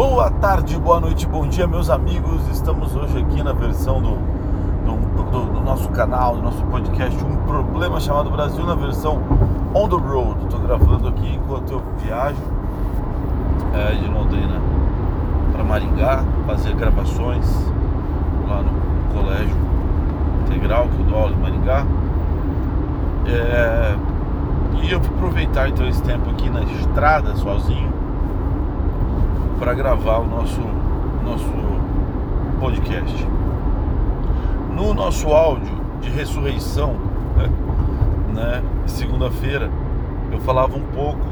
Boa tarde, boa noite, bom dia, meus amigos. Estamos hoje aqui na versão do, do, do, do nosso canal, do nosso podcast, um problema chamado Brasil na versão on the road. Estou gravando aqui enquanto eu viajo é, de Londrina para Maringá, fazer gravações lá no colégio integral que eu dou aula em Maringá. É, e eu vou aproveitar então esse tempo aqui na estrada sozinho para gravar o nosso, nosso podcast. No nosso áudio de ressurreição, né, né segunda-feira, eu falava um pouco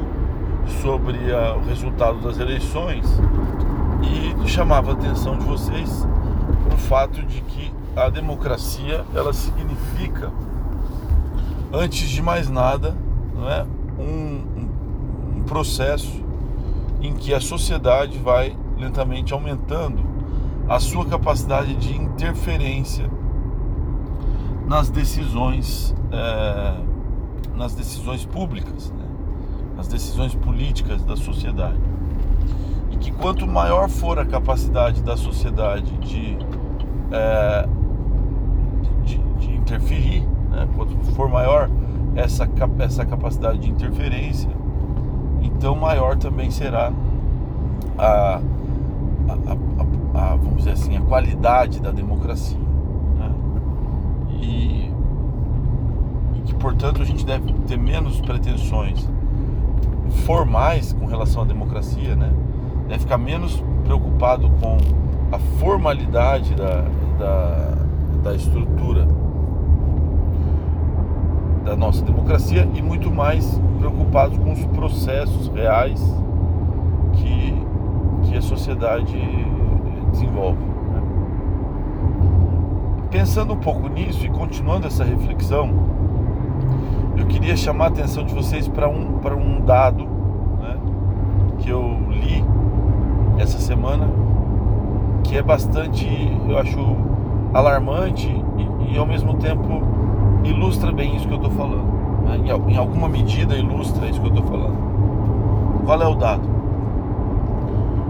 sobre a, o resultado das eleições e chamava a atenção de vocês o fato de que a democracia ela significa, antes de mais nada, não é, um, um processo em que a sociedade vai lentamente aumentando a sua capacidade de interferência nas decisões é, nas decisões públicas, né? nas decisões políticas da sociedade. E que quanto maior for a capacidade da sociedade de, é, de, de, interferir, né? quanto for maior essa, essa capacidade de interferência, então maior também será a, a, a, a vamos dizer assim, a qualidade da democracia. Né? E, e que, portanto, a gente deve ter menos pretensões formais com relação à democracia, né? deve ficar menos preocupado com a formalidade da, da, da estrutura da nossa democracia e muito mais preocupados com os processos reais que, que a sociedade desenvolve. Né? Pensando um pouco nisso e continuando essa reflexão, eu queria chamar a atenção de vocês para um, um dado né, que eu li essa semana, que é bastante, eu acho, alarmante e, e ao mesmo tempo ilustra bem isso que eu estou falando. Em, alguma medida ilustra isso que eu estou falando. Qual é o dado?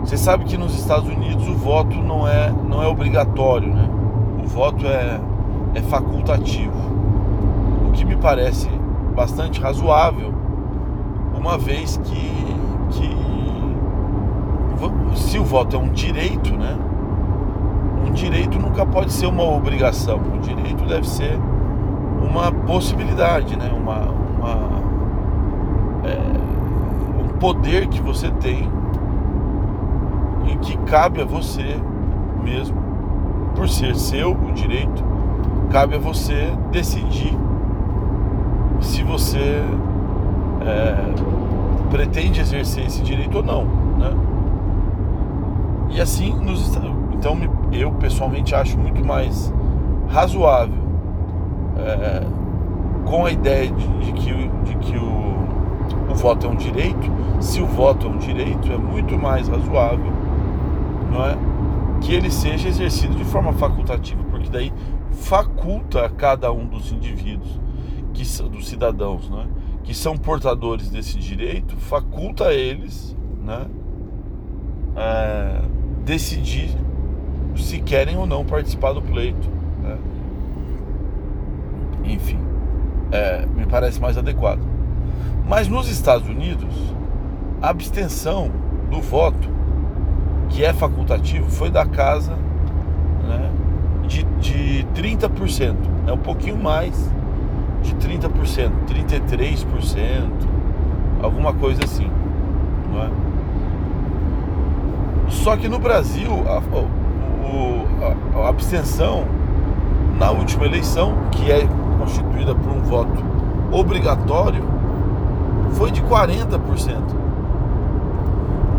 Você sabe que nos Estados Unidos o voto não é, não é obrigatório, né? O voto é, é facultativo. O que me parece bastante razoável, uma vez que, que se o voto é um direito, né? Um direito nunca pode ser uma obrigação. O direito deve ser uma possibilidade, né? uma, uma é, um poder que você tem e que cabe a você mesmo, por ser seu o direito, cabe a você decidir se você é, pretende exercer esse direito ou não, né? E assim, nos, então eu pessoalmente acho muito mais razoável é, com a ideia de, de, que, de que o, o voto é um direito, se o voto é um direito, é muito mais razoável não é, que ele seja exercido de forma facultativa, porque daí faculta a cada um dos indivíduos, que dos cidadãos, não é, que são portadores desse direito, faculta a eles né, decidir se querem ou não participar do pleito. Né? enfim, é, me parece mais adequado. Mas nos Estados Unidos, a abstenção do voto, que é facultativo, foi da casa né, de, de 30%, é um pouquinho mais de 30%, 33%, alguma coisa assim. Não é? Só que no Brasil, a, a, a abstenção na última eleição, que é constituída por um voto obrigatório foi de 40%.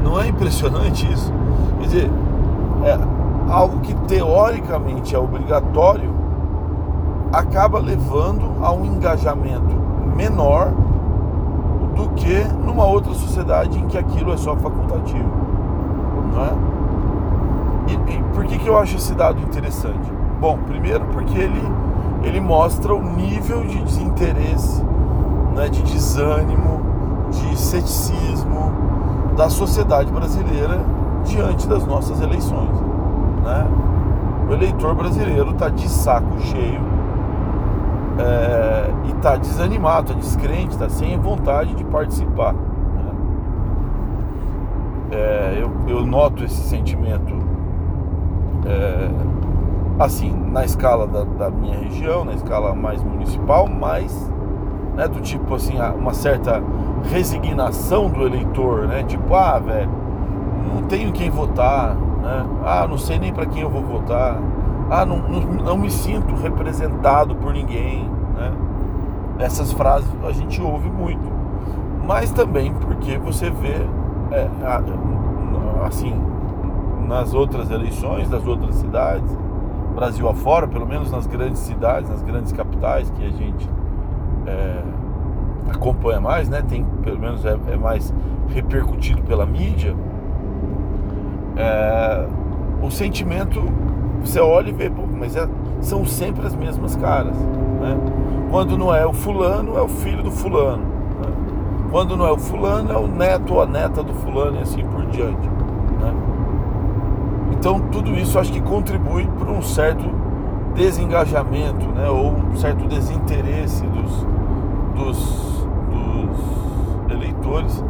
Não é impressionante isso? Quer dizer, é, algo que teoricamente é obrigatório acaba levando a um engajamento menor do que numa outra sociedade em que aquilo é só facultativo. Não é? E, e por que, que eu acho esse dado interessante? Bom, primeiro porque ele ele mostra o nível de desinteresse, né, de desânimo, de ceticismo da sociedade brasileira diante das nossas eleições. Né? O eleitor brasileiro está de saco cheio é, e está desanimado, está descrente, está sem vontade de participar. É, eu, eu, noto esse sentimento é, assim na escala da, da, minha região, na escala mais municipal, mas né, do tipo assim uma certa resignação do eleitor, né? Tipo, ah, velho, não tenho quem votar, né? Ah, não sei nem para quem eu vou votar. Ah, não, não, não, me sinto representado por ninguém, né? Essas frases a gente ouve muito, mas também porque você vê, é, assim, nas outras eleições das outras cidades, Brasil afora, pelo menos nas grandes cidades, nas grandes capitais que a gente é, acompanha mais, né? Tem pelo menos é, é mais repercutido pela mídia. É, o sentimento você olha e vê, pô, mas é, são sempre as mesmas caras. Né? Quando não é o fulano, é o filho do fulano. Né? Quando não é o fulano, é o neto ou a neta do fulano e assim por diante. Então tudo isso acho que contribui para um certo desengajamento, né? ou um certo desinteresse dos, dos, dos eleitores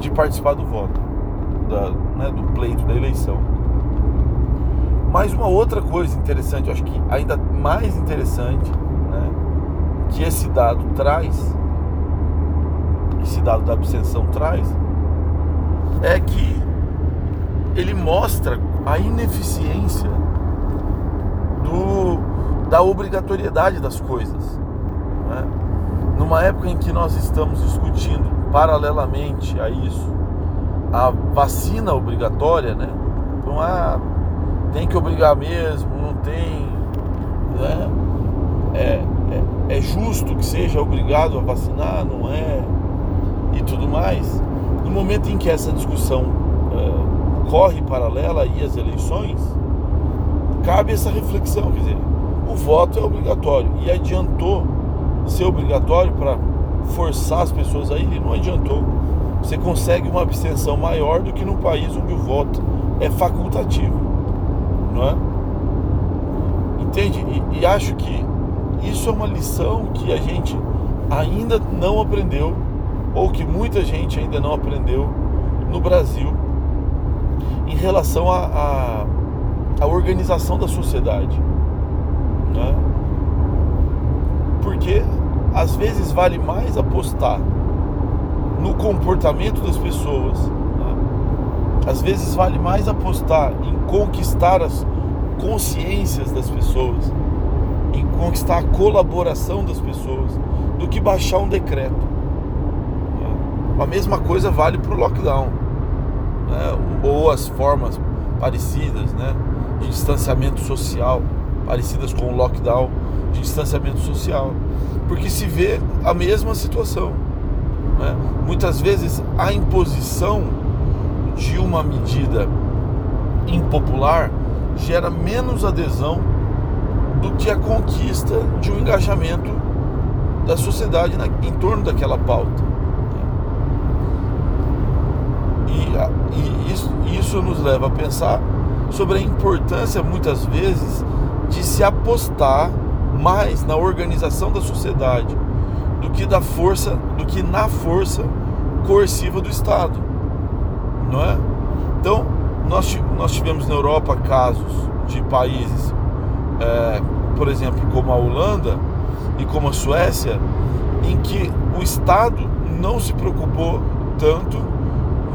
de participar do voto, da, né, do pleito da eleição. Mas uma outra coisa interessante, acho que ainda mais interessante, né, que esse dado traz, esse dado da abstenção traz, é que ele mostra a ineficiência do, da obrigatoriedade das coisas. Né? Numa época em que nós estamos discutindo paralelamente a isso a vacina obrigatória, né? Então, ah, tem que obrigar mesmo, não tem. Né? É, é, é justo que seja obrigado a vacinar, não é? E tudo mais. No momento em que essa discussão corre paralela e as eleições, cabe essa reflexão, quer dizer, o voto é obrigatório e adiantou ser obrigatório para forçar as pessoas a irem, não adiantou. Você consegue uma abstenção maior do que no país onde o voto é facultativo não é? Entende? E, e acho que isso é uma lição que a gente ainda não aprendeu, ou que muita gente ainda não aprendeu no Brasil, em relação à organização da sociedade. Né? Porque às vezes vale mais apostar no comportamento das pessoas às vezes vale mais apostar em conquistar as consciências das pessoas, em conquistar a colaboração das pessoas, do que baixar um decreto. A mesma coisa vale para o lockdown, né? ou as formas parecidas né? de distanciamento social, parecidas com o lockdown de distanciamento social, porque se vê a mesma situação. Né? Muitas vezes a imposição de uma medida impopular gera menos adesão do que a conquista de um engajamento da sociedade em torno daquela pauta. E, e isso, isso nos leva a pensar sobre a importância, muitas vezes, de se apostar mais na organização da sociedade do que da força, do que na força coerciva do Estado não é? Então, nós, nós tivemos na Europa casos de países, é, por exemplo, como a Holanda e como a Suécia, em que o Estado não se preocupou tanto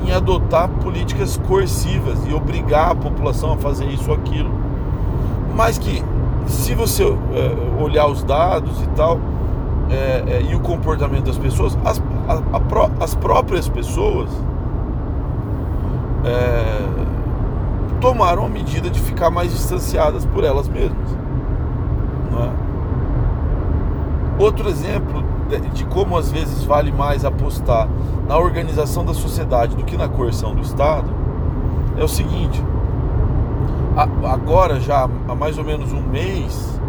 em adotar políticas coercivas e obrigar a população a fazer isso ou aquilo, mas que se você é, olhar os dados e tal é, é e o comportamento das pessoas, as, a, a, as próprias pessoas é, tomaram a medida de ficar mais distanciadas por elas mesmas. É? Outro exemplo de, como às vezes vale mais apostar na organização da sociedade do que na coerção do Estado é o seguinte: agora já há mais ou menos um mês,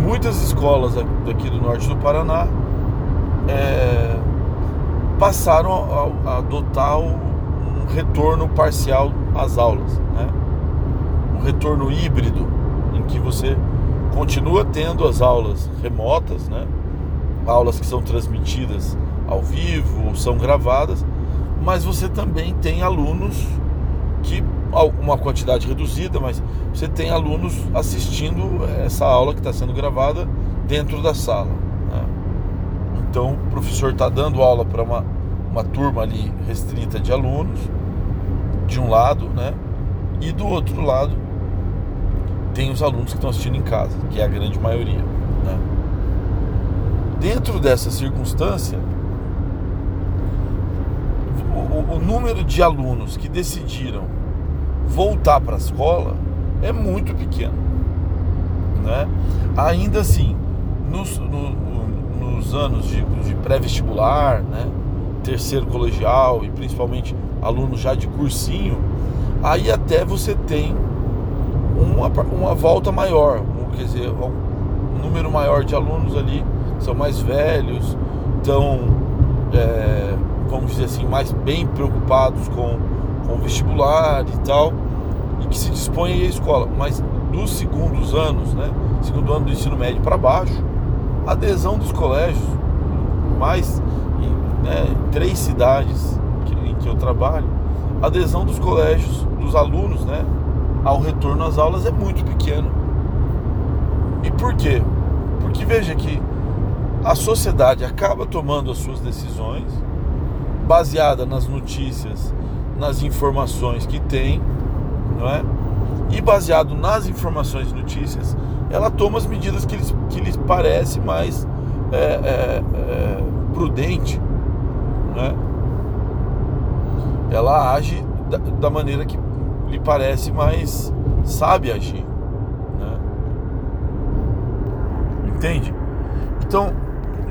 muitas escolas daqui do norte do Paraná é, passaram a, adotar um retorno parcial às aulas, né? um retorno híbrido, em que você continua tendo as aulas remotas, né? Aulas que são transmitidas ao vivo, são gravadas, mas você também tem alunos que uma quantidade reduzida, mas você tem alunos assistindo essa aula que está sendo gravada dentro da sala. Né? Então o professor está dando aula para uma, uma turma ali restrita de alunos, de um lado, né? E do outro lado tem os alunos que estão assistindo em casa, que é a grande maioria. Dentro dessa circunstância, o, o, número de alunos que decidiram voltar para a escola é muito pequeno. Né? Ainda assim, nos, no, nos anos de, de pré-vestibular, né? terceiro colegial e principalmente alunos já de cursinho, aí até você tem uma, uma volta maior, quer dizer, um número maior de alunos ali são mais velhos, estão, é, vamos dizer assim, mais bem preocupados com, com o vestibular e tal, e que se dispõem à escola. Mas dos segundos anos, né, segundo ano do ensino médio para baixo, a adesão dos colégios, mais em né, três cidades em que eu trabalho, a adesão dos colégios, dos alunos, né, ao retorno às aulas é muito pequeno. E por quê? Porque veja que a sociedade acaba tomando as suas decisões baseada nas notícias, nas informações que tem, não é? E baseado nas informações e notícias, ela toma as medidas que lhes, que lhes parece mais é, é, é, prudente, não é? Ela age da, da maneira que lhe parece mais sabe agir, né? Entende? Então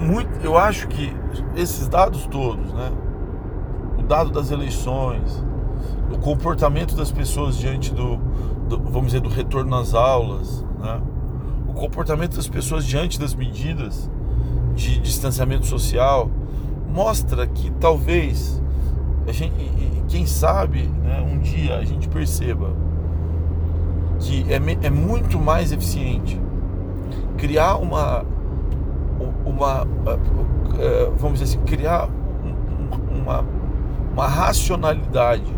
muito, eu acho que esses dados todos, né? O dado das eleições, o comportamento das pessoas diante do, do vamos dizer, do retorno às aulas, né? O comportamento das pessoas diante das medidas de distanciamento social mostra que talvez a gente, quem sabe, né, um dia a gente perceba que é, é muito mais eficiente criar uma uma, é, vamos dizer assim, criar uma, uma racionalidade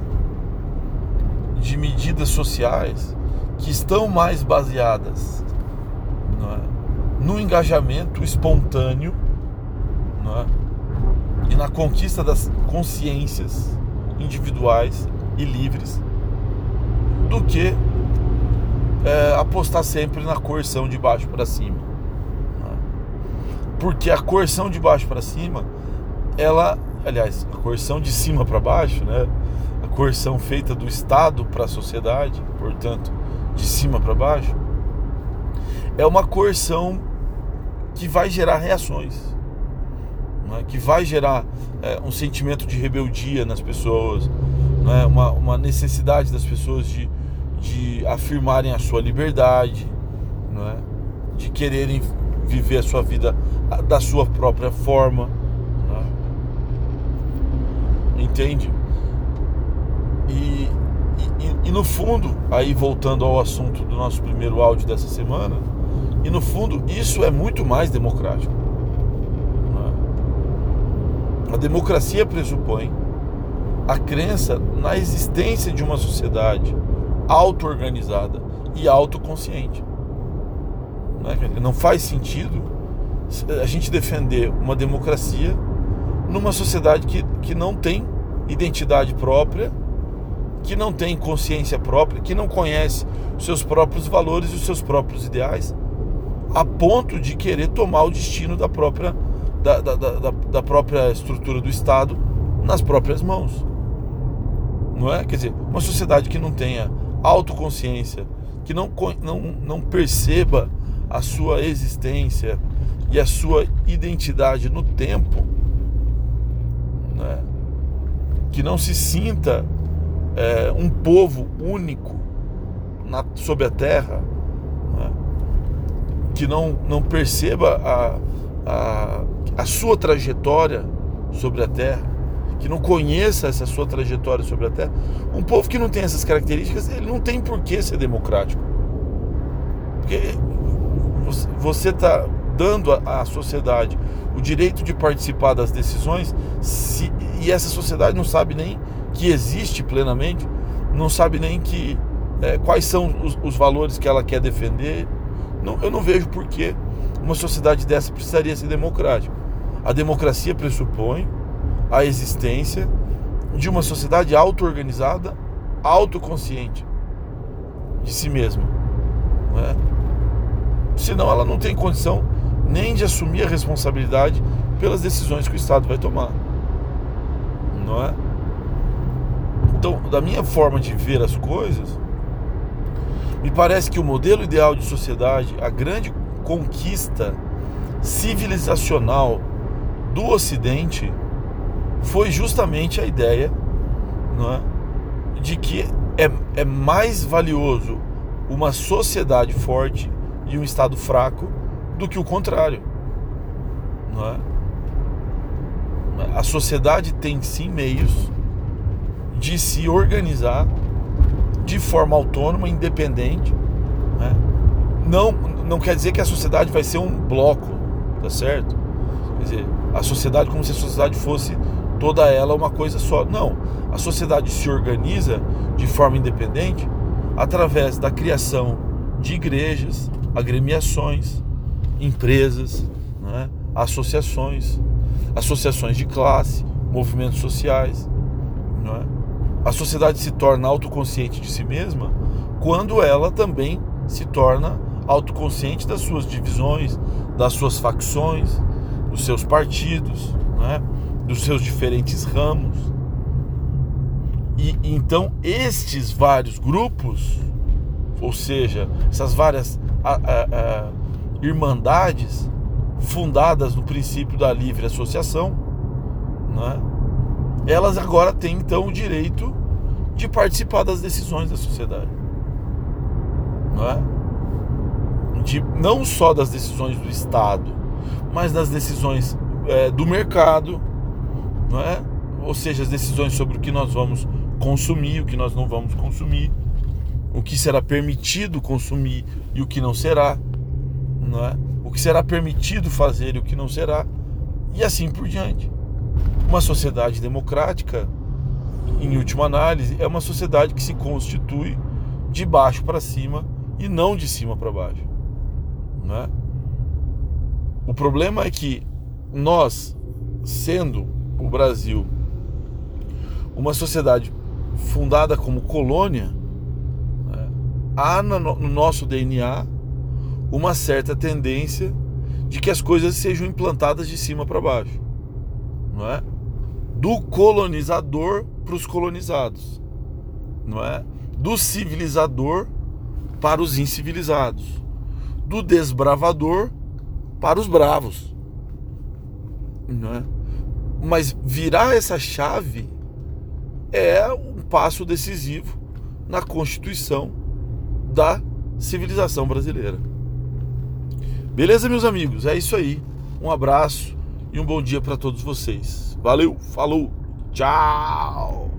de medidas sociais que estão mais baseadas é? no engajamento espontâneo é? e na conquista das consciências individuais e livres do que é, apostar sempre na coerção de baixo para cima porque a coerção de baixo para cima, ela, aliás, a coerção de cima para baixo, né? A coerção feita do Estado para a sociedade, portanto, de cima para baixo, é uma coerção que vai gerar reações, né? que vai gerar é, um sentimento de rebeldia nas pessoas, né? uma, uma necessidade das pessoas de, de afirmarem a sua liberdade, né? de quererem viver a sua vida da sua própria forma. Né? Entende? E, e, e, no fundo, aí voltando ao assunto do nosso primeiro áudio dessa semana, e no fundo isso é muito mais democrático. Né? A democracia pressupõe a crença na existência de uma sociedade auto-organizada e autoconsciente. Né? Não faz sentido a gente defender uma democracia numa sociedade que, que não tem identidade própria, que não tem consciência própria, que não conhece os seus próprios valores e os seus próprios ideais, a ponto de querer tomar o destino da própria, da, da, da, da própria estrutura do Estado nas próprias mãos. Não é? Quer dizer, uma sociedade que não tenha autoconsciência, que não, não, não perceba a sua existência e a sua identidade no tempo, né? que não se sinta é, um povo único na, sobre a terra, né? que não, não perceba a, a, a sua trajetória sobre a terra, que não conheça essa sua trajetória sobre a Terra, um povo que não tem essas características, ele não tem por que ser democrático. Porque você está dando à sociedade o direito de participar das decisões se, e essa sociedade não sabe nem que existe plenamente, não sabe nem que é, quais são os, os, valores que ela quer defender. Não, eu não vejo por que uma sociedade dessa precisaria ser democrática. A democracia pressupõe a existência de uma sociedade auto-organizada, autoconsciente de si mesma. Não é? Senão ela não tem condição nem de assumir a responsabilidade pelas decisões que o Estado vai tomar. Não é? Então, da minha forma de ver as coisas, me parece que o modelo ideal de sociedade, a grande conquista civilizacional do Ocidente, foi justamente a ideia não é, de que é, é mais valioso uma sociedade forte e um Estado fraco do que o contrário. Não é? A sociedade tem sim meios de se organizar de forma autônoma, independente. Né? Não, não quer dizer que a sociedade vai ser um bloco, tá certo? Quer dizer, a sociedade como se a sociedade fosse toda ela uma coisa só. Não, a sociedade se organiza de forma independente através da criação de igrejas, agremiações, empresas, né? associações, associações de classe, movimentos sociais. É? A sociedade se torna autoconsciente de si mesma quando ela também se torna autoconsciente das suas divisões, das suas facções, dos seus partidos, né? dos seus diferentes ramos. E então estes vários grupos, ou seja, essas várias a, a, a, irmandades fundadas no princípio da livre associação, né? elas agora têm então o direito de participar das decisões da sociedade. Não, é? de, não só das decisões do Estado, mas das decisões é, do mercado, não é? ou seja, as decisões sobre o que nós vamos consumir, o que nós não vamos consumir, o que será permitido consumir e o que não será não é? o que será permitido fazer e o que não será, e assim por diante. Uma sociedade democrática, em última análise, é uma sociedade que se constitui de baixo para cima e não de cima para baixo. Não é? O problema é que nós, sendo o Brasil uma sociedade fundada como colônia, né, há no nosso DNA uma certa tendência de que as coisas sejam implantadas de cima para baixo, não é? Do colonizador para os colonizados, não é? Do civilizador para os incivilizados, do desbravador para os bravos, não é? Mas virar essa chave é um passo decisivo na constituição da civilização brasileira. Beleza, meus amigos? É isso aí. Um abraço e um bom dia para todos vocês. Valeu, falou, tchau!